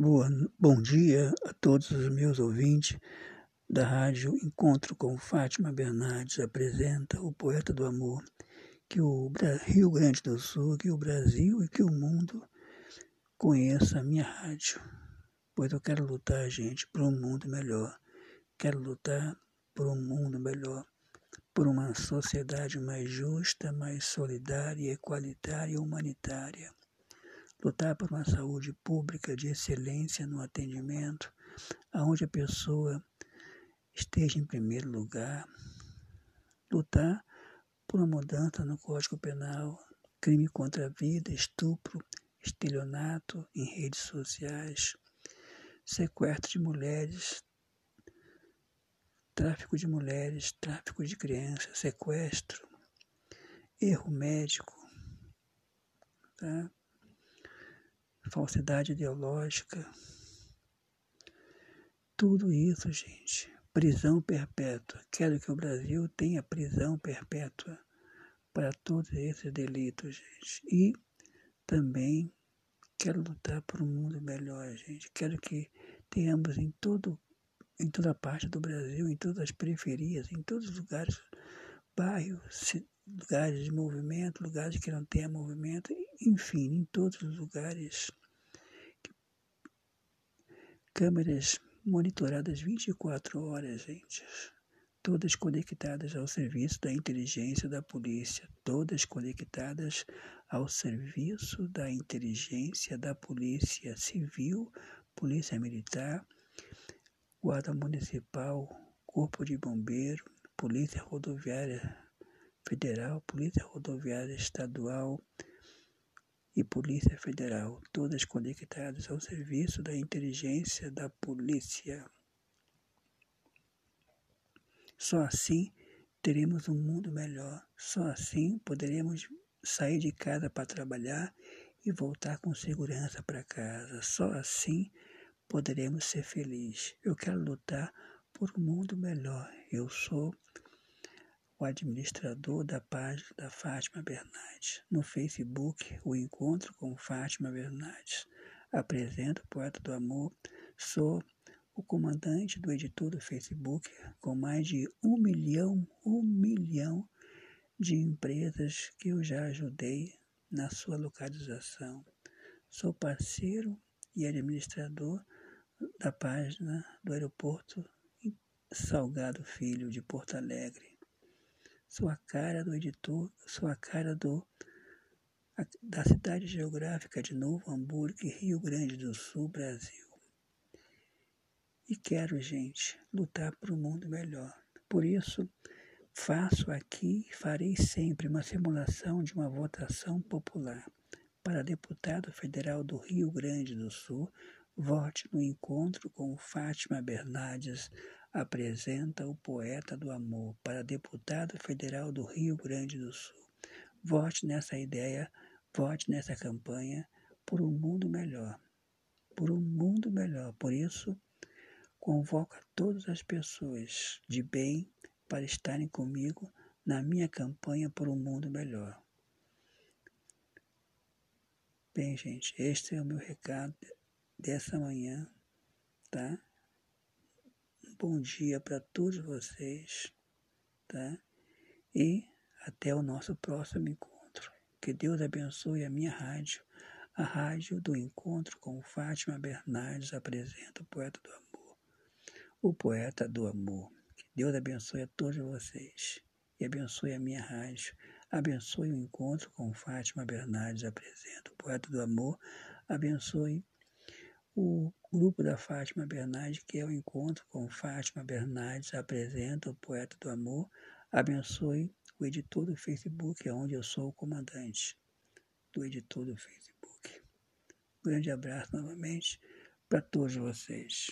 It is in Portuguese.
Boa, bom dia a todos os meus ouvintes da rádio Encontro com Fátima Bernardes apresenta o poeta do amor que o Rio Grande do Sul, que o Brasil e que o mundo conheça a minha rádio, pois eu quero lutar, gente, por um mundo melhor. Quero lutar por um mundo melhor, por uma sociedade mais justa, mais solidária, equalitária e humanitária lutar por uma saúde pública de excelência no atendimento, aonde a pessoa esteja em primeiro lugar, lutar por uma mudança no Código Penal, crime contra a vida, estupro, estelionato em redes sociais, sequestro de mulheres, tráfico de mulheres, tráfico de crianças, sequestro, erro médico, tá? Falsidade ideológica. Tudo isso, gente. Prisão perpétua. Quero que o Brasil tenha prisão perpétua para todos esses delitos, gente. E também quero lutar por um mundo melhor, gente. Quero que tenhamos em todo em toda parte do Brasil, em todas as periferias, em todos os lugares, bairros, lugares de movimento, lugares que não tenha movimento, enfim, em todos os lugares câmeras monitoradas 24 horas, gente. Todas conectadas ao serviço da inteligência da polícia, todas conectadas ao serviço da inteligência da polícia civil, polícia militar, guarda municipal, corpo de bombeiro, polícia rodoviária federal, polícia rodoviária estadual, e Polícia Federal, todas conectadas ao serviço da inteligência da polícia. Só assim teremos um mundo melhor. Só assim poderemos sair de casa para trabalhar e voltar com segurança para casa. Só assim poderemos ser felizes. Eu quero lutar por um mundo melhor. Eu sou o administrador da página da Fátima Bernardes. No Facebook, o encontro com Fátima Bernardes. Apresento o Poeta do Amor. Sou o comandante do editor do Facebook, com mais de um milhão, um milhão de empresas que eu já ajudei na sua localização. Sou parceiro e administrador da página do aeroporto Salgado Filho de Porto Alegre sou a cara do editor, sou a cara do, da cidade geográfica de Novo Hamburgo, Rio Grande do Sul, Brasil. E quero, gente, lutar por um mundo melhor. Por isso, faço aqui e farei sempre uma simulação de uma votação popular para deputado federal do Rio Grande do Sul. Vote no encontro com Fátima Bernardes apresenta o poeta do amor para deputado federal do Rio Grande do Sul. Vote nessa ideia, vote nessa campanha por um mundo melhor. Por um mundo melhor. Por isso, convoco a todas as pessoas de bem para estarem comigo na minha campanha por um mundo melhor. Bem, gente, este é o meu recado dessa manhã, tá? Bom dia para todos vocês, tá? E até o nosso próximo encontro. Que Deus abençoe a minha rádio, a rádio do encontro com Fátima Bernardes apresenta o poeta do amor, o poeta do amor. Que Deus abençoe a todos vocês e abençoe a minha rádio. Abençoe o encontro com Fátima Bernardes apresenta o poeta do amor. Abençoe o grupo da Fátima Bernardes, que é o encontro com Fátima Bernardes, apresenta o Poeta do Amor, abençoe o editor do Facebook, onde eu sou o comandante do editor do Facebook. Um grande abraço novamente para todos vocês.